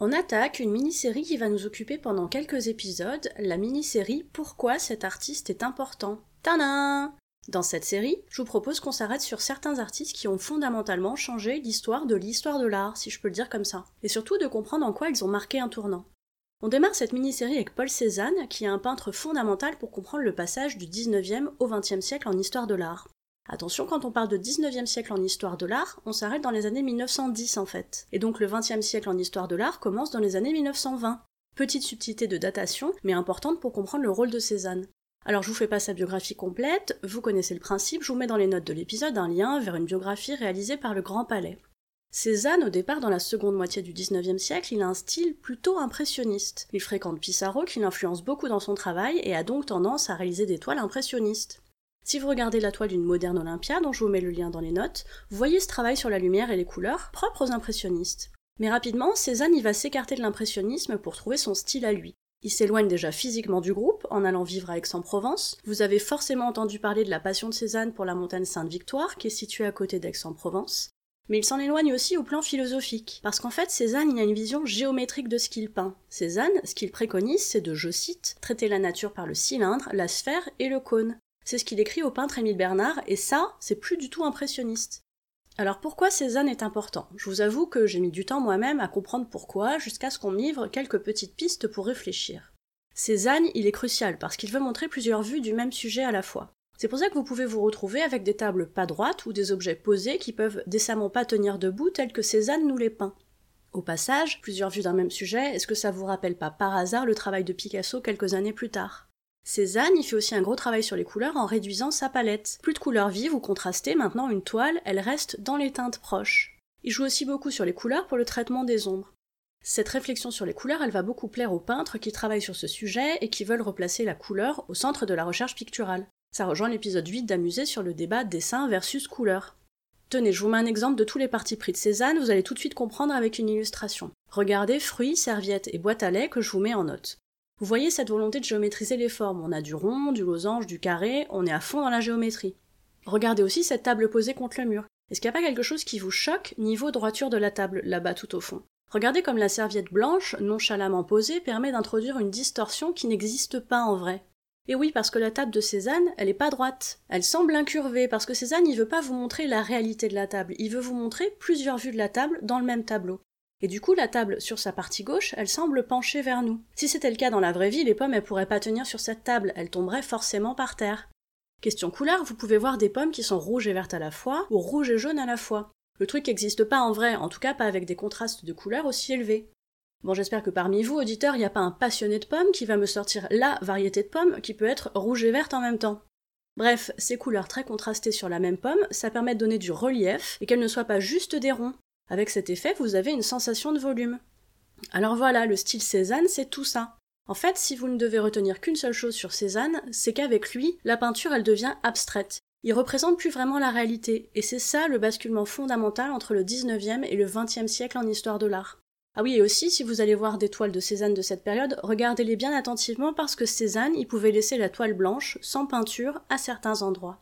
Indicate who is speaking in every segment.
Speaker 1: On attaque une mini-série qui va nous occuper pendant quelques épisodes, la mini-série Pourquoi cet artiste est important. Tadam Dans cette série, je vous propose qu'on s'arrête sur certains artistes qui ont fondamentalement changé l'histoire de l'histoire de l'art, si je peux le dire comme ça, et surtout de comprendre en quoi ils ont marqué un tournant. On démarre cette mini-série avec Paul Cézanne, qui est un peintre fondamental pour comprendre le passage du 19e au 20e siècle en histoire de l'art. Attention, quand on parle de 19e siècle en histoire de l'art, on s'arrête dans les années 1910 en fait. Et donc le 20e siècle en histoire de l'art commence dans les années 1920. Petite subtilité de datation, mais importante pour comprendre le rôle de Cézanne. Alors je vous fais pas sa biographie complète, vous connaissez le principe, je vous mets dans les notes de l'épisode un lien vers une biographie réalisée par le Grand Palais. Cézanne, au départ, dans la seconde moitié du XIXe siècle, il a un style plutôt impressionniste. Il fréquente Pissarro, qui l'influence beaucoup dans son travail, et a donc tendance à réaliser des toiles impressionnistes. Si vous regardez la toile d'une moderne Olympia, dont je vous mets le lien dans les notes, vous voyez ce travail sur la lumière et les couleurs, propres aux impressionnistes. Mais rapidement, Cézanne y va s'écarter de l'impressionnisme pour trouver son style à lui. Il s'éloigne déjà physiquement du groupe en allant vivre à Aix-en-Provence. Vous avez forcément entendu parler de la passion de Cézanne pour la montagne Sainte-Victoire, qui est située à côté d'Aix-en-Provence. Mais il s'en éloigne aussi au plan philosophique, parce qu'en fait Cézanne il a une vision géométrique de ce qu'il peint. Cézanne, ce qu'il préconise, c'est de, je cite, traiter la nature par le cylindre, la sphère et le cône. C'est ce qu'il écrit au peintre Émile Bernard, et ça, c'est plus du tout impressionniste. Alors pourquoi Cézanne est important? Je vous avoue que j'ai mis du temps moi-même à comprendre pourquoi, jusqu'à ce qu'on m'ivre quelques petites pistes pour réfléchir. Cézanne, il est crucial parce qu'il veut montrer plusieurs vues du même sujet à la fois. C'est pour ça que vous pouvez vous retrouver avec des tables pas droites ou des objets posés qui peuvent décemment pas tenir debout tels que Cézanne nous les peint. Au passage, plusieurs vues d'un même sujet, est-ce que ça vous rappelle pas par hasard le travail de Picasso quelques années plus tard? Cézanne y fait aussi un gros travail sur les couleurs en réduisant sa palette. Plus de couleurs vives ou contrastées, maintenant une toile, elle reste dans les teintes proches. Il joue aussi beaucoup sur les couleurs pour le traitement des ombres. Cette réflexion sur les couleurs, elle va beaucoup plaire aux peintres qui travaillent sur ce sujet et qui veulent replacer la couleur au centre de la recherche picturale. Ça rejoint l'épisode 8 d'Amuser sur le débat dessin versus couleur. Tenez, je vous mets un exemple de tous les partis pris de Cézanne, vous allez tout de suite comprendre avec une illustration. Regardez fruits, serviettes et boîtes à lait que je vous mets en note. Vous voyez cette volonté de géométriser les formes. On a du rond, du losange, du carré, on est à fond dans la géométrie. Regardez aussi cette table posée contre le mur. Est-ce qu'il n'y a pas quelque chose qui vous choque niveau droiture de la table, là-bas tout au fond? Regardez comme la serviette blanche, nonchalamment posée, permet d'introduire une distorsion qui n'existe pas en vrai. Et oui, parce que la table de Cézanne, elle est pas droite. Elle semble incurvée, parce que Cézanne, il veut pas vous montrer la réalité de la table, il veut vous montrer plusieurs vues de la table dans le même tableau. Et du coup, la table, sur sa partie gauche, elle semble pencher vers nous. Si c'était le cas dans la vraie vie, les pommes, elles pourraient pas tenir sur cette table, elles tomberaient forcément par terre. Question couleur, vous pouvez voir des pommes qui sont rouges et vertes à la fois, ou rouges et jaunes à la fois. Le truc n'existe pas en vrai, en tout cas pas avec des contrastes de couleurs aussi élevés. Bon, j'espère que parmi vous, auditeurs, il n'y a pas un passionné de pommes qui va me sortir la variété de pommes qui peut être rouge et verte en même temps. Bref, ces couleurs très contrastées sur la même pomme, ça permet de donner du relief et qu'elles ne soient pas juste des ronds. Avec cet effet, vous avez une sensation de volume. Alors voilà, le style Cézanne, c'est tout ça. En fait, si vous ne devez retenir qu'une seule chose sur Cézanne, c'est qu'avec lui, la peinture, elle devient abstraite. Il représente plus vraiment la réalité, et c'est ça le basculement fondamental entre le 19e et le 20e siècle en histoire de l'art. Ah oui, et aussi, si vous allez voir des toiles de Cézanne de cette période, regardez-les bien attentivement parce que Cézanne, il pouvait laisser la toile blanche, sans peinture, à certains endroits.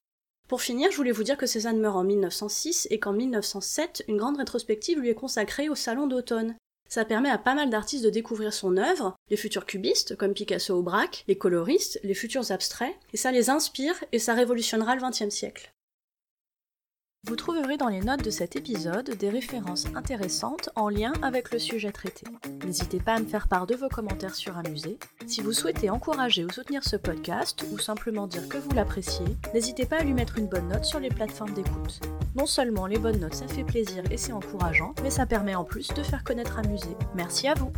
Speaker 1: Pour finir, je voulais vous dire que Cézanne meurt en 1906 et qu'en 1907, une grande rétrospective lui est consacrée au Salon d'automne. Ça permet à pas mal d'artistes de découvrir son œuvre, les futurs cubistes, comme Picasso ou Braque, les coloristes, les futurs abstraits, et ça les inspire et ça révolutionnera le XXe siècle. Vous trouverez dans les notes de cet épisode des références intéressantes en lien avec le sujet traité. N'hésitez pas à me faire part de vos commentaires sur Amusé. Si vous souhaitez encourager ou soutenir ce podcast ou simplement dire que vous l'appréciez, n'hésitez pas à lui mettre une bonne note sur les plateformes d'écoute. Non seulement les bonnes notes ça fait plaisir et c'est encourageant, mais ça permet en plus de faire connaître Amusé. Merci à vous